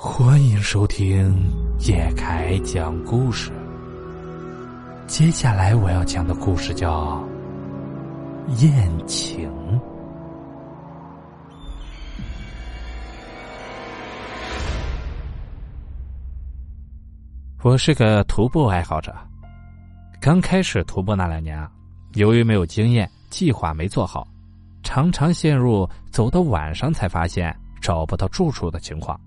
欢迎收听叶凯讲故事。接下来我要讲的故事叫《宴请》。我是个徒步爱好者，刚开始徒步那两年啊，由于没有经验，计划没做好，常常陷入走到晚上才发现找不到住处的情况。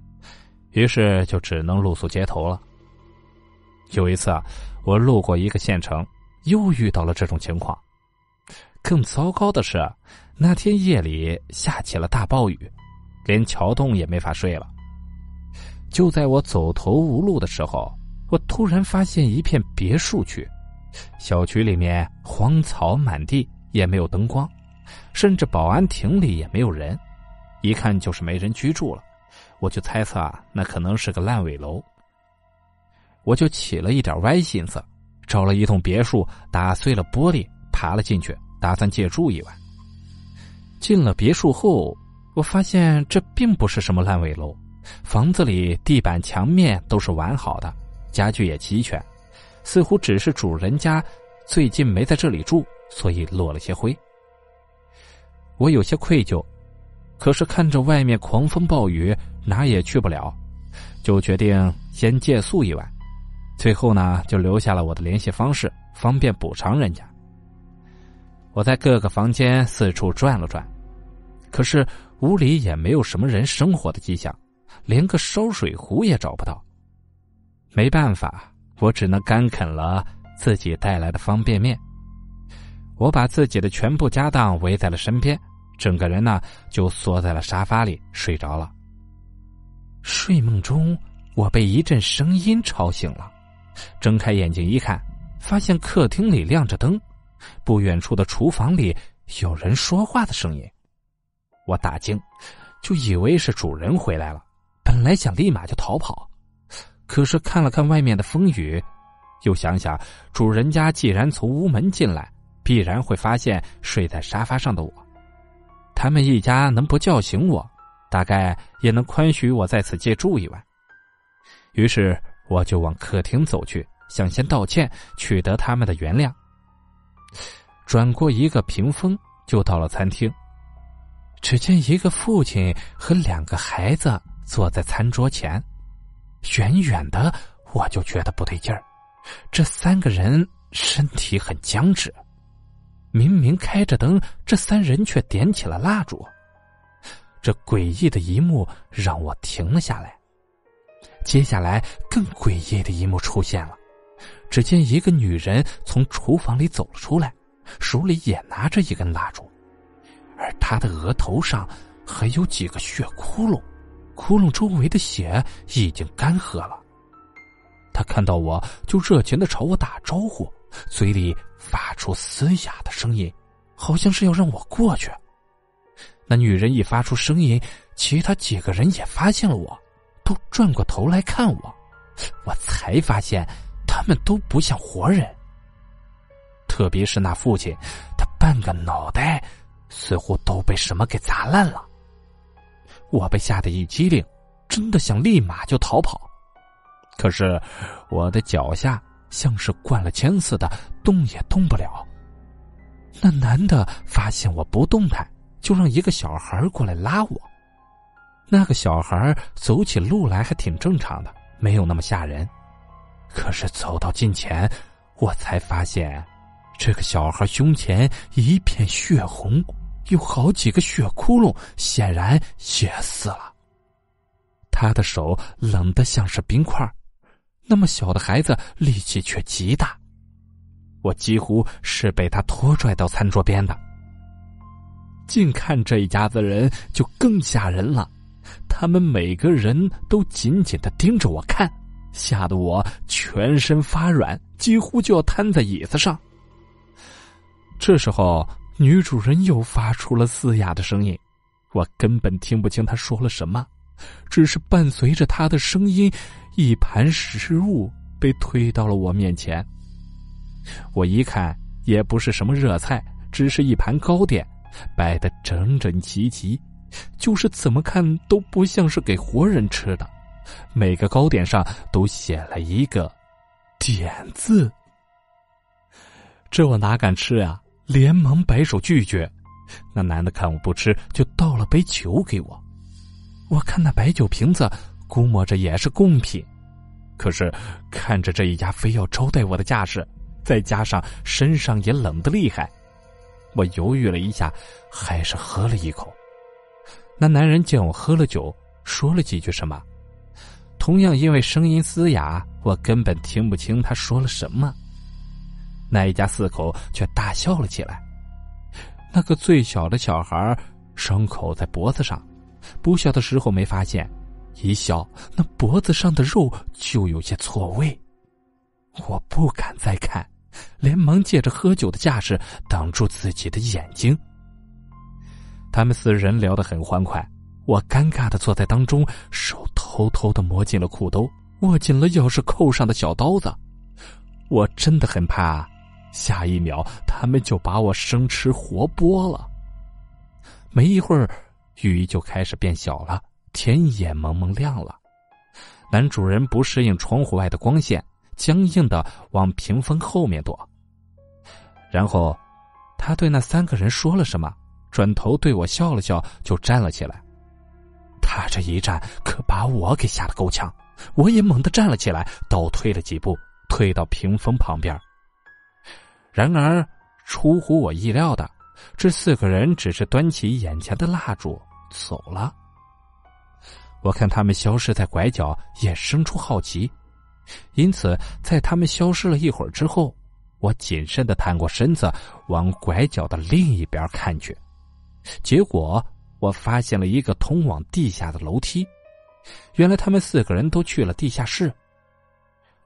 于是就只能露宿街头了。有一次啊，我路过一个县城，又遇到了这种情况。更糟糕的是，那天夜里下起了大暴雨，连桥洞也没法睡了。就在我走投无路的时候，我突然发现一片别墅区，小区里面荒草满地，也没有灯光，甚至保安亭里也没有人，一看就是没人居住了。我就猜测啊，那可能是个烂尾楼。我就起了一点歪心思，找了一栋别墅，打碎了玻璃，爬了进去，打算借住一晚。进了别墅后，我发现这并不是什么烂尾楼，房子里地板、墙面都是完好的，家具也齐全，似乎只是主人家最近没在这里住，所以落了些灰。我有些愧疚。可是看着外面狂风暴雨，哪也去不了，就决定先借宿一晚。最后呢，就留下了我的联系方式，方便补偿人家。我在各个房间四处转了转，可是屋里也没有什么人生活的迹象，连个烧水壶也找不到。没办法，我只能干啃了自己带来的方便面。我把自己的全部家当围在了身边。整个人呢，就缩在了沙发里睡着了。睡梦中，我被一阵声音吵醒了，睁开眼睛一看，发现客厅里亮着灯，不远处的厨房里有人说话的声音。我大惊，就以为是主人回来了，本来想立马就逃跑，可是看了看外面的风雨，又想想主人家既然从屋门进来，必然会发现睡在沙发上的我。他们一家能不叫醒我，大概也能宽许我在此借住一晚。于是我就往客厅走去，想先道歉，取得他们的原谅。转过一个屏风，就到了餐厅。只见一个父亲和两个孩子坐在餐桌前，远远的我就觉得不对劲儿，这三个人身体很僵直。明明开着灯，这三人却点起了蜡烛。这诡异的一幕让我停了下来。接下来，更诡异的一幕出现了。只见一个女人从厨房里走了出来，手里也拿着一根蜡烛，而她的额头上还有几个血窟窿，窟窿周围的血已经干涸了。她看到我就热情的朝我打招呼。嘴里发出嘶哑的声音，好像是要让我过去。那女人一发出声音，其他几个人也发现了我，都转过头来看我。我才发现，他们都不像活人。特别是那父亲，他半个脑袋似乎都被什么给砸烂了。我被吓得一激灵，真的想立马就逃跑，可是我的脚下。像是灌了铅似的，动也动不了。那男的发现我不动弹，就让一个小孩过来拉我。那个小孩走起路来还挺正常的，没有那么吓人。可是走到近前，我才发现，这个小孩胸前一片血红，有好几个血窟窿，显然也死了。他的手冷得像是冰块。那么小的孩子力气却极大，我几乎是被他拖拽到餐桌边的。近看这一家子人就更吓人了，他们每个人都紧紧的盯着我看，吓得我全身发软，几乎就要瘫在椅子上。这时候，女主人又发出了嘶哑的声音，我根本听不清她说了什么。只是伴随着他的声音，一盘食物被推到了我面前。我一看，也不是什么热菜，只是一盘糕点，摆得整整齐齐，就是怎么看都不像是给活人吃的，每个糕点上都写了一个“点”字。这我哪敢吃呀？连忙摆手拒绝。那男的看我不吃，就倒了杯酒给我。我看那白酒瓶子，估摸着也是贡品。可是看着这一家非要招待我的架势，再加上身上也冷的厉害，我犹豫了一下，还是喝了一口。那男人见我喝了酒，说了几句什么，同样因为声音嘶哑，我根本听不清他说了什么。那一家四口却大笑了起来。那个最小的小孩伤口在脖子上，不笑的时候没发现，一笑那脖子上的肉就有些错位。我不敢再看，连忙借着喝酒的架势挡住自己的眼睛。他们四人聊得很欢快，我尴尬的坐在当中，手偷偷的摸进了裤兜，握紧了钥匙扣上的小刀子。我真的很怕。下一秒，他们就把我生吃活剥了。没一会儿，雨就开始变小了，天也蒙蒙亮了。男主人不适应窗户外的光线，僵硬的往屏风后面躲。然后，他对那三个人说了什么，转头对我笑了笑，就站了起来。他这一站，可把我给吓得够呛，我也猛地站了起来，倒退了几步，退到屏风旁边。然而，出乎我意料的，这四个人只是端起眼前的蜡烛走了。我看他们消失在拐角，也生出好奇，因此在他们消失了一会儿之后，我谨慎的探过身子往拐角的另一边看去。结果，我发现了一个通往地下的楼梯。原来他们四个人都去了地下室。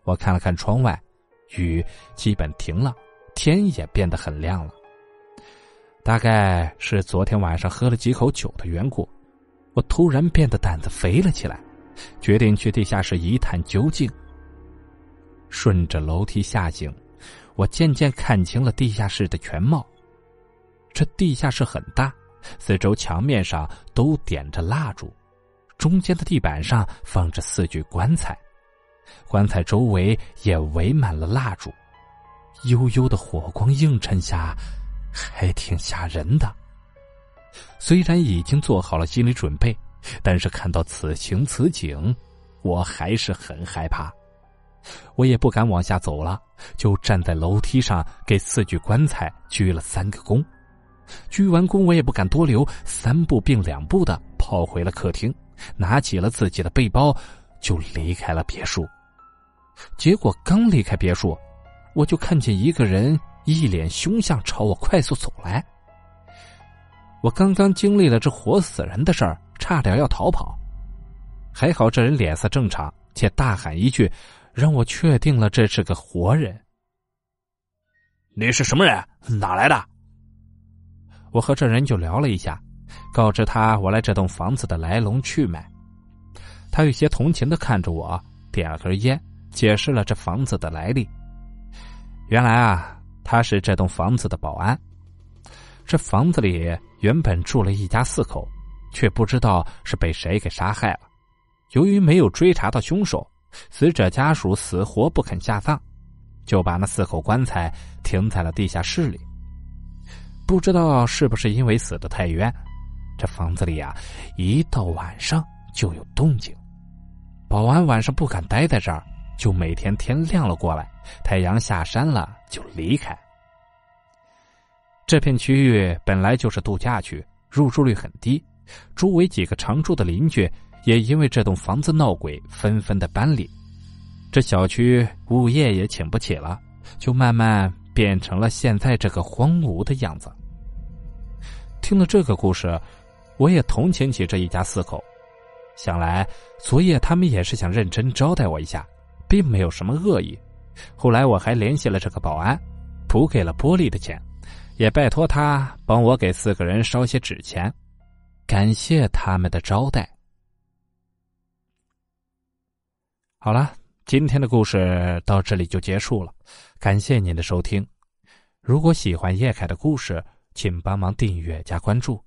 我看了看窗外，雨基本停了。天也变得很亮了，大概是昨天晚上喝了几口酒的缘故，我突然变得胆子肥了起来，决定去地下室一探究竟。顺着楼梯下行，我渐渐看清了地下室的全貌。这地下室很大，四周墙面上都点着蜡烛，中间的地板上放着四具棺材，棺材周围也围满了蜡烛。悠悠的火光映衬下，还挺吓人的。虽然已经做好了心理准备，但是看到此情此景，我还是很害怕。我也不敢往下走了，就站在楼梯上给四具棺材鞠了三个躬。鞠完躬，我也不敢多留，三步并两步的跑回了客厅，拿起了自己的背包，就离开了别墅。结果刚离开别墅。我就看见一个人一脸凶相朝我快速走来。我刚刚经历了这活死人的事儿，差点要逃跑，还好这人脸色正常，且大喊一句，让我确定了这是个活人。你是什么人？哪来的？我和这人就聊了一下，告知他我来这栋房子的来龙去脉。他有些同情的看着我，点了根烟，解释了这房子的来历。原来啊，他是这栋房子的保安。这房子里原本住了一家四口，却不知道是被谁给杀害了。由于没有追查到凶手，死者家属死活不肯下葬，就把那四口棺材停在了地下室里。不知道是不是因为死的太冤，这房子里啊，一到晚上就有动静。保安晚上不敢待在这儿。就每天天亮了过来，太阳下山了就离开。这片区域本来就是度假区，入住率很低。周围几个常住的邻居也因为这栋房子闹鬼，纷纷的搬离。这小区物业也请不起了，就慢慢变成了现在这个荒芜的样子。听了这个故事，我也同情起这一家四口。想来昨夜他们也是想认真招待我一下。并没有什么恶意。后来我还联系了这个保安，补给了玻璃的钱，也拜托他帮我给四个人烧些纸钱，感谢他们的招待。好了，今天的故事到这里就结束了，感谢您的收听。如果喜欢叶凯的故事，请帮忙订阅加关注。